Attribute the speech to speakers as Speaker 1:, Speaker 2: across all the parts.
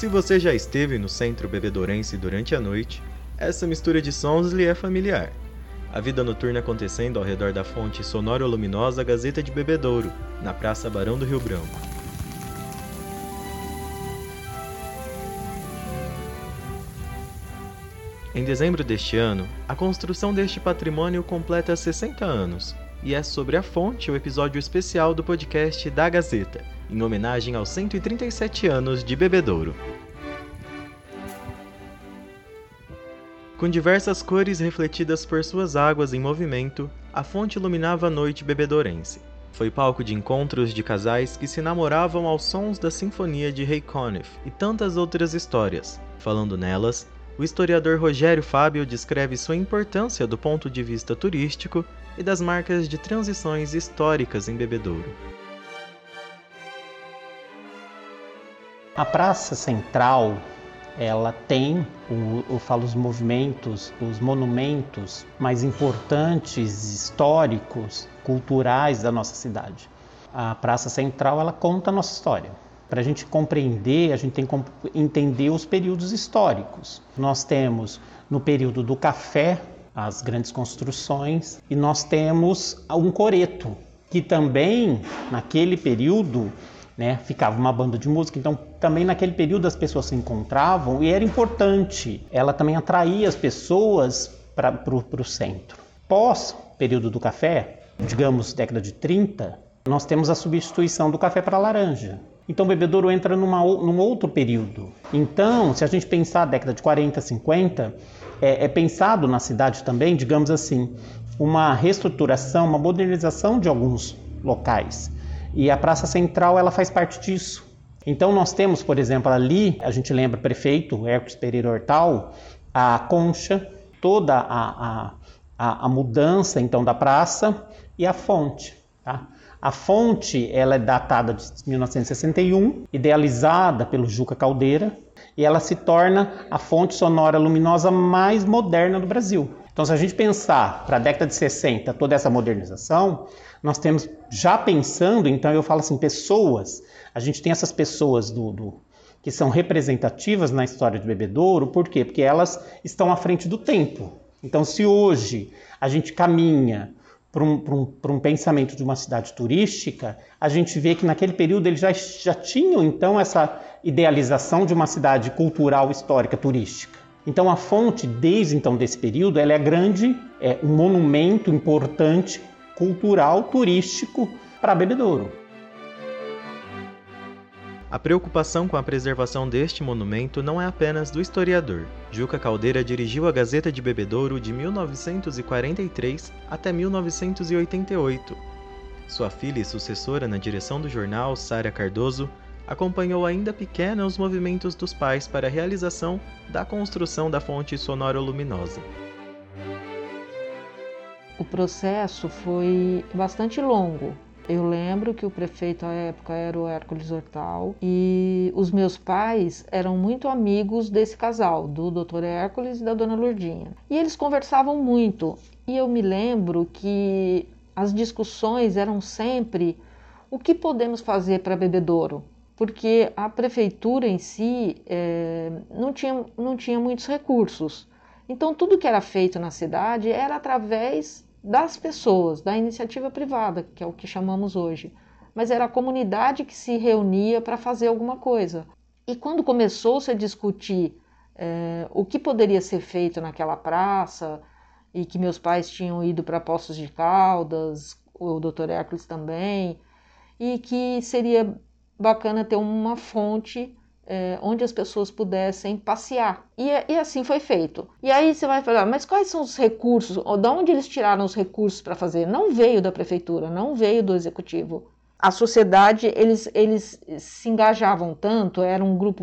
Speaker 1: Se você já esteve no centro bebedourense durante a noite, essa mistura de sons lhe é familiar. A vida noturna acontecendo ao redor da fonte sonoro-luminosa Gazeta de Bebedouro, na Praça Barão do Rio Branco. Em dezembro deste ano, a construção deste patrimônio completa 60 anos, e é sobre a fonte o episódio especial do podcast da Gazeta, em homenagem aos 137 anos de Bebedouro. Com diversas cores refletidas por suas águas em movimento, a fonte iluminava a noite bebedourense. Foi palco de encontros de casais que se namoravam aos sons da Sinfonia de Ray Conniff e tantas outras histórias. Falando nelas, o historiador Rogério Fábio descreve sua importância do ponto de vista turístico e das marcas de transições históricas em Bebedouro.
Speaker 2: A Praça Central, ela tem, eu falo os movimentos, os monumentos mais importantes, históricos, culturais da nossa cidade. A Praça Central, ela conta a nossa história. Para a gente compreender, a gente tem que entender os períodos históricos. Nós temos no período do café as grandes construções e nós temos um coreto, que também naquele período né? Ficava uma banda de música, então também naquele período as pessoas se encontravam e era importante. Ela também atraía as pessoas para o centro. Pós período do café, digamos década de 30, nós temos a substituição do café para laranja. Então o bebedouro entra numa, num outro período. Então, se a gente pensar década de 40, 50, é, é pensado na cidade também, digamos assim, uma reestruturação, uma modernização de alguns locais. E a Praça Central ela faz parte disso. Então nós temos, por exemplo, ali, a gente lembra prefeito Hércules Pereira Hortal, a concha, toda a, a, a, mudança então da praça e a fonte. Tá? A fonte ela é datada de 1961, idealizada pelo Juca Caldeira, e ela se torna a fonte sonora luminosa mais moderna do Brasil. Então, se a gente pensar para a década de 60 toda essa modernização, nós temos já pensando, então eu falo assim, pessoas, a gente tem essas pessoas do, do que são representativas na história de Bebedouro, por quê? Porque elas estão à frente do tempo. Então, se hoje a gente caminha para um, um, um, pensamento de uma cidade turística, a gente vê que naquele período eles já, já tinham então essa idealização de uma cidade cultural, histórica, turística. Então a fonte, desde então desse período, ela é grande, é um monumento importante cultural turístico para Bebedouro.
Speaker 1: A preocupação com a preservação deste monumento não é apenas do historiador. Juca Caldeira dirigiu a Gazeta de Bebedouro de 1943 até 1988. Sua filha e sucessora na direção do jornal, Sara Cardoso, acompanhou ainda pequena os movimentos dos pais para a realização da construção da fonte sonoro-luminosa
Speaker 3: o processo foi bastante longo. Eu lembro que o prefeito à época era o Hércules Hortal e os meus pais eram muito amigos desse casal, do Dr. Hércules e da Dona Lourdinha. E eles conversavam muito. E eu me lembro que as discussões eram sempre o que podemos fazer para Bebedouro, porque a prefeitura em si é, não, tinha, não tinha muitos recursos. Então, tudo que era feito na cidade era através das pessoas, da iniciativa privada, que é o que chamamos hoje. Mas era a comunidade que se reunia para fazer alguma coisa. E quando começou-se a discutir é, o que poderia ser feito naquela praça, e que meus pais tinham ido para Poços de Caldas, o Dr. Hércules também, e que seria bacana ter uma fonte é, onde as pessoas pudessem passear. E, e, assim foi feito. E aí você vai falar, mas quais são os recursos? Ou de onde eles tiraram os recursos para fazer? Não veio da prefeitura, não veio do executivo. A sociedade, eles, eles se engajavam tanto, era um grupo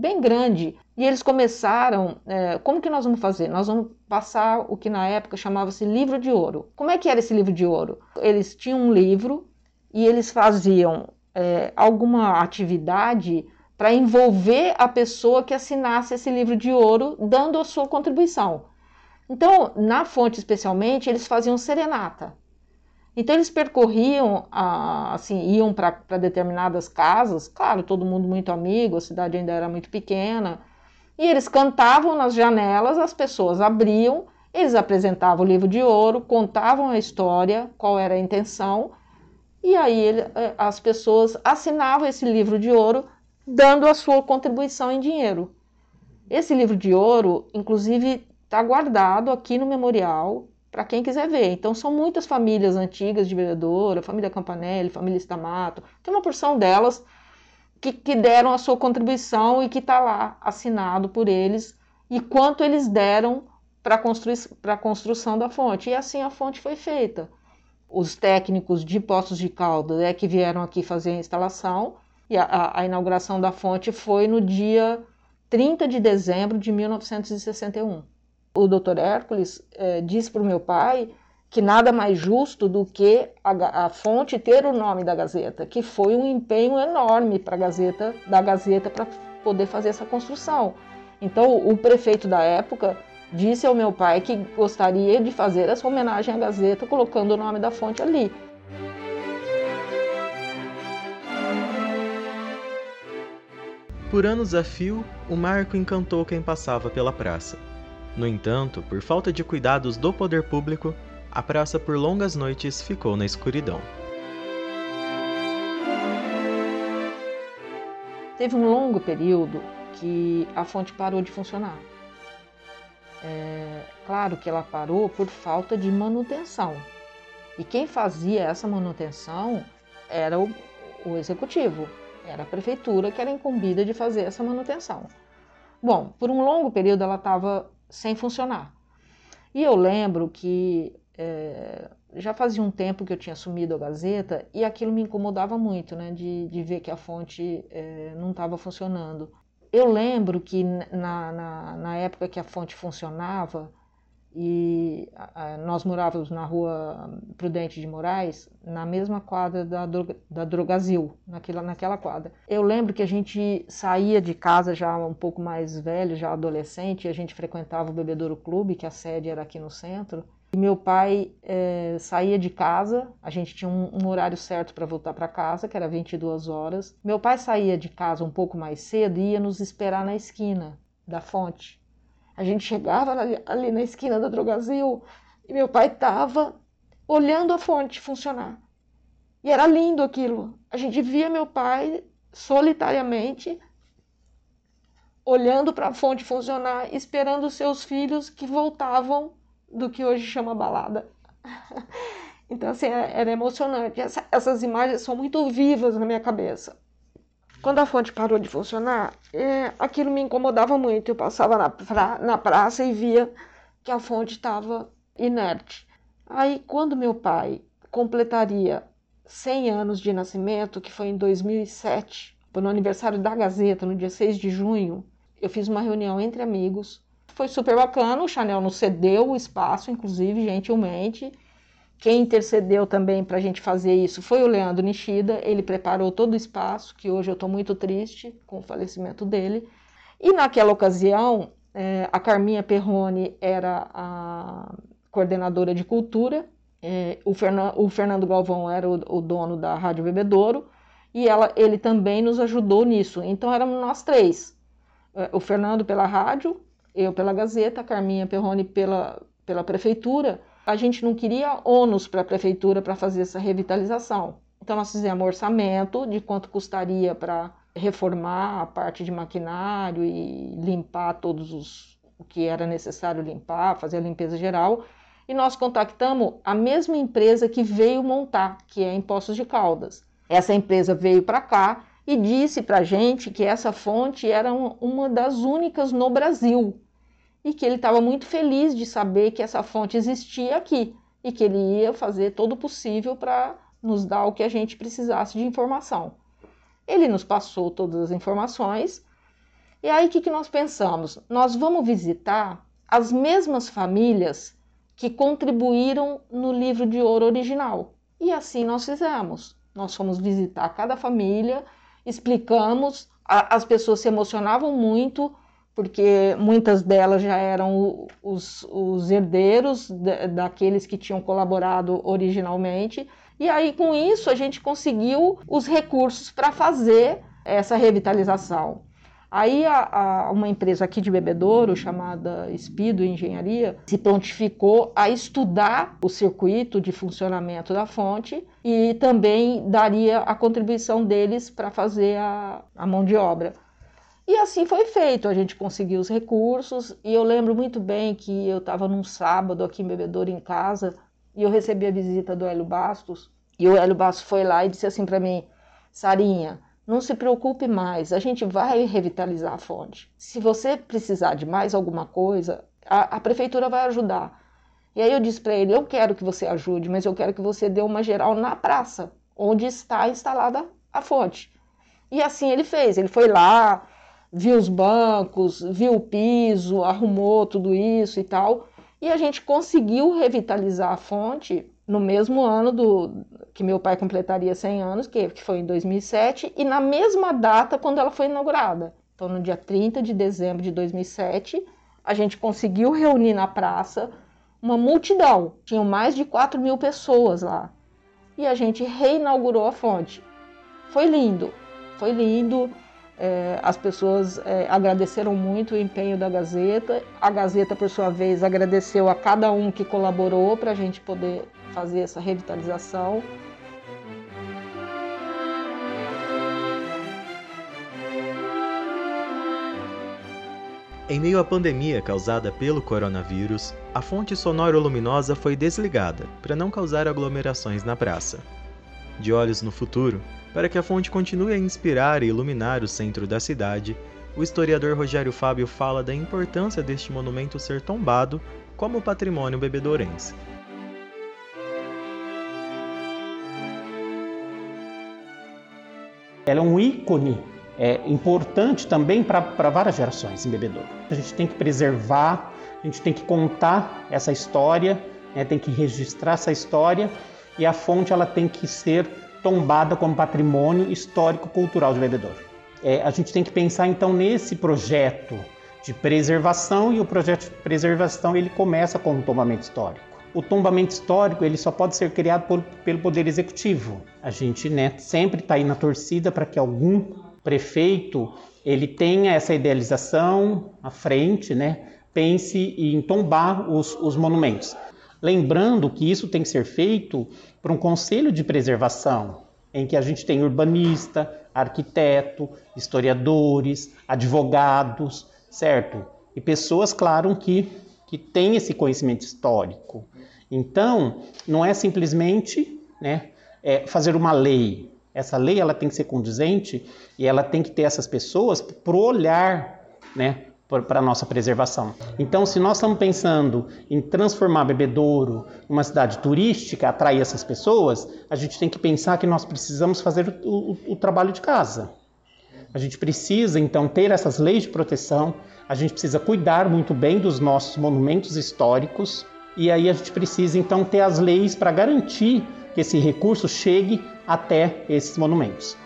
Speaker 3: bem grande, e eles começaram, é, como que nós vamos fazer? Nós vamos passar o que na época chamava-se livro de ouro. Como é que era esse livro de ouro? Eles tinham um livro e eles faziam é, alguma atividade para envolver a pessoa que assinasse esse livro de ouro, dando a sua contribuição. Então, na fonte especialmente, eles faziam serenata. Então eles percorriam, assim, iam para determinadas casas, claro, todo mundo muito amigo, a cidade ainda era muito pequena, e eles cantavam nas janelas, as pessoas abriam, eles apresentavam o livro de ouro, contavam a história, qual era a intenção, e aí ele, eh, as pessoas assinavam esse livro de ouro, dando a sua contribuição em dinheiro. Esse livro de ouro, inclusive, está guardado aqui no memorial, para quem quiser ver. Então são muitas famílias antigas de vereadora, família Campanelli, família Stamato, tem uma porção delas que, que deram a sua contribuição e que está lá assinado por eles e quanto eles deram para a construção da fonte. E assim a fonte foi feita. Os técnicos de Poços de Caldas é que vieram aqui fazer a instalação e a, a inauguração da fonte foi no dia 30 de dezembro de 1961 o Dr. Hércules é, disse para o meu pai que nada mais justo do que a, a, fonte ter o nome da Gazeta, que foi um empenho enorme para a Gazeta, da Gazeta para poder fazer essa construção. Então, o prefeito da época disse ao meu pai que gostaria de fazer essa homenagem à Gazeta colocando o nome da fonte ali.
Speaker 1: Por anos a fio, o marco encantou quem passava pela praça. No entanto, por falta de cuidados do poder público, a praça por longas noites ficou na escuridão.
Speaker 3: Teve um longo período que a fonte parou de funcionar. É, claro que ela parou por falta de manutenção. E quem fazia essa manutenção era o, o executivo, era a prefeitura que era incumbida de fazer essa manutenção. Bom, por um longo período ela estava sem funcionar. E eu lembro que é, já fazia um tempo que eu tinha assumido a Gazeta e aquilo me incomodava muito, né, de, de ver que a fonte é, não estava funcionando. Eu lembro que na, na, na época que a fonte funcionava, e nós morávamos na rua Prudente de Moraes, na mesma quadra da, da Drogazil, naquela, naquela quadra. Eu lembro que a gente saía de casa já um pouco mais velho, já adolescente, e a gente frequentava o Bebedouro Clube, que a sede era aqui no centro. E meu pai é, saía de casa, a gente tinha um, um horário certo para voltar para casa, que era 22 horas. Meu pai saía de casa um pouco mais cedo e ia nos esperar na esquina da fonte a gente chegava ali, ali na esquina da Drogazil e meu pai estava olhando a fonte funcionar. E era lindo aquilo. A gente via meu pai solitariamente olhando para a fonte funcionar, esperando seus filhos que voltavam do que hoje chama balada. Então, assim, era emocionante. Essa, essas imagens são muito vivas na minha cabeça. Quando a fonte parou de funcionar, é, aquilo me incomodava muito. Eu passava na, pra, na praça e via que a fonte estava inerte. Aí, quando meu pai completaria 100 anos de nascimento, que foi em 2007, foi no aniversário da Gazeta, no dia 6 de junho, eu fiz uma reunião entre amigos. Foi super bacana, o Chanel nos cedeu o espaço, inclusive, gentilmente. Quem intercedeu também para a gente fazer isso foi o Leandro Nishida. Ele preparou todo o espaço, que hoje eu estou muito triste com o falecimento dele. E naquela ocasião, é, a Carminha Perrone era a coordenadora de cultura, é, o, Fernan, o, Fernando Galvão era o, o, dono da Rádio Bebedouro, e ela, ele também nos ajudou nisso. Então éramos nós três: é, o Fernando pela rádio, eu pela Gazeta, Carminha Perrone pela, pela prefeitura a gente não queria ônus para a prefeitura para fazer essa revitalização. Então nós fizemos orçamento de quanto custaria para reformar a parte de maquinário e limpar todos os o que era necessário limpar, fazer a limpeza geral. E nós contactamos a mesma empresa que veio montar, que é Impostos de Caldas. Essa empresa veio para cá e disse para a gente que essa fonte era uma das únicas no Brasil e que ele estava muito feliz de saber que essa fonte existia aqui e que ele ia fazer todo o possível para nos dar o que a gente precisasse de informação. Ele nos passou todas as informações e aí o que, que nós pensamos? Nós vamos visitar as mesmas famílias que contribuíram no livro de ouro original. E assim nós fizemos. Nós fomos visitar cada família, explicamos, a, as pessoas se emocionavam muito porque muitas delas já eram os, os herdeiros daqueles que tinham colaborado originalmente. E aí, com isso, a gente conseguiu os recursos para fazer essa revitalização. Aí a, a, uma empresa aqui de Bebedouro, chamada Espido Engenharia, se prontificou a estudar o circuito de funcionamento da fonte e também daria a contribuição deles para fazer a, a mão de obra. E assim foi feito, a gente conseguiu os recursos, e eu lembro muito bem que eu estava num sábado aqui em Bebedouro, em casa, e eu recebi a visita do Hélio Bastos, e o Hélio Bastos foi lá e disse assim para mim, Sarinha, não se preocupe mais, a gente vai revitalizar a fonte. Se você precisar de mais alguma coisa, a, a prefeitura vai ajudar. E aí eu disse para ele, eu quero que você ajude, mas eu quero que você dê uma geral na praça, onde está instalada a fonte. E assim ele fez, ele foi lá, viu os bancos, viu o piso, arrumou tudo isso e tal. E a gente conseguiu revitalizar a fonte no mesmo ano do que meu pai completaria 100 anos, que, que foi em 2007, e na mesma data quando ela foi inaugurada. Então, no dia 30 de dezembro de 2007, a gente conseguiu reunir na praça uma multidão. Tinham mais de 4 mil pessoas lá. E a gente reinaugurou a fonte. Foi lindo, foi lindo. É, as pessoas é, agradeceram muito o empenho da Gazeta. A Gazeta, por sua vez, agradeceu a cada um que colaborou para a gente poder fazer essa revitalização.
Speaker 1: Em meio à pandemia causada pelo coronavírus, a fonte sonoro-luminosa foi desligada para não causar aglomerações na praça. De olhos no futuro, para que a fonte continue a inspirar e iluminar o centro da cidade, o historiador Rogério Fábio fala da importância deste monumento ser tombado como patrimônio bebedourense.
Speaker 2: Ela é um ícone é, importante também para várias gerações em Bebedouro. A gente tem que preservar, a gente tem que contar essa história, né, tem que registrar essa história e a fonte ela tem que ser tombada como patrimônio histórico-cultural de Bebedouro. É, a gente tem que pensar então nesse projeto de preservação e o projeto de preservação ele começa com o tombamento histórico. O tombamento histórico ele só pode ser criado por, pelo poder executivo. A gente né, sempre está aí na torcida para que algum prefeito ele tenha essa idealização à frente, né, pense em tombar os, os monumentos. Lembrando que isso tem que ser feito por um conselho de preservação, em que a gente tem urbanista, arquiteto, historiadores, advogados, certo? E pessoas, claro, que, que têm esse conhecimento histórico. Então, não é simplesmente né, é fazer uma lei. Essa lei ela tem que ser condizente e ela tem que ter essas pessoas para olhar né, para a nossa preservação. Então, se nós estamos pensando em transformar Bebedouro uma cidade turística, atrair essas pessoas, a gente tem que pensar que nós precisamos fazer o, o, o trabalho de casa. A gente precisa, então, ter essas leis de proteção, a gente precisa cuidar muito bem dos nossos monumentos históricos, e aí a gente precisa, então, ter as leis para garantir que esse recurso chegue até esses monumentos.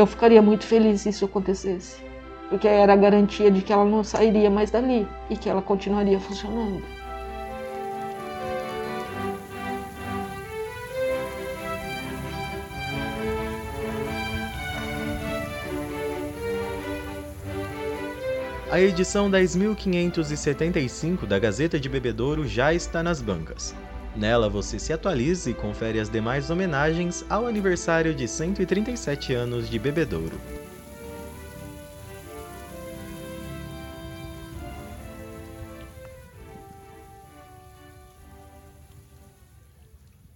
Speaker 3: Eu ficaria muito feliz se isso acontecesse, porque era a garantia de que ela não sairia mais dali e que ela continuaria funcionando.
Speaker 1: A edição 10.575 da Gazeta de Bebedouro já está nas bancas. Nela você se atualiza e confere as demais homenagens ao aniversário de 137 anos de Bebedouro.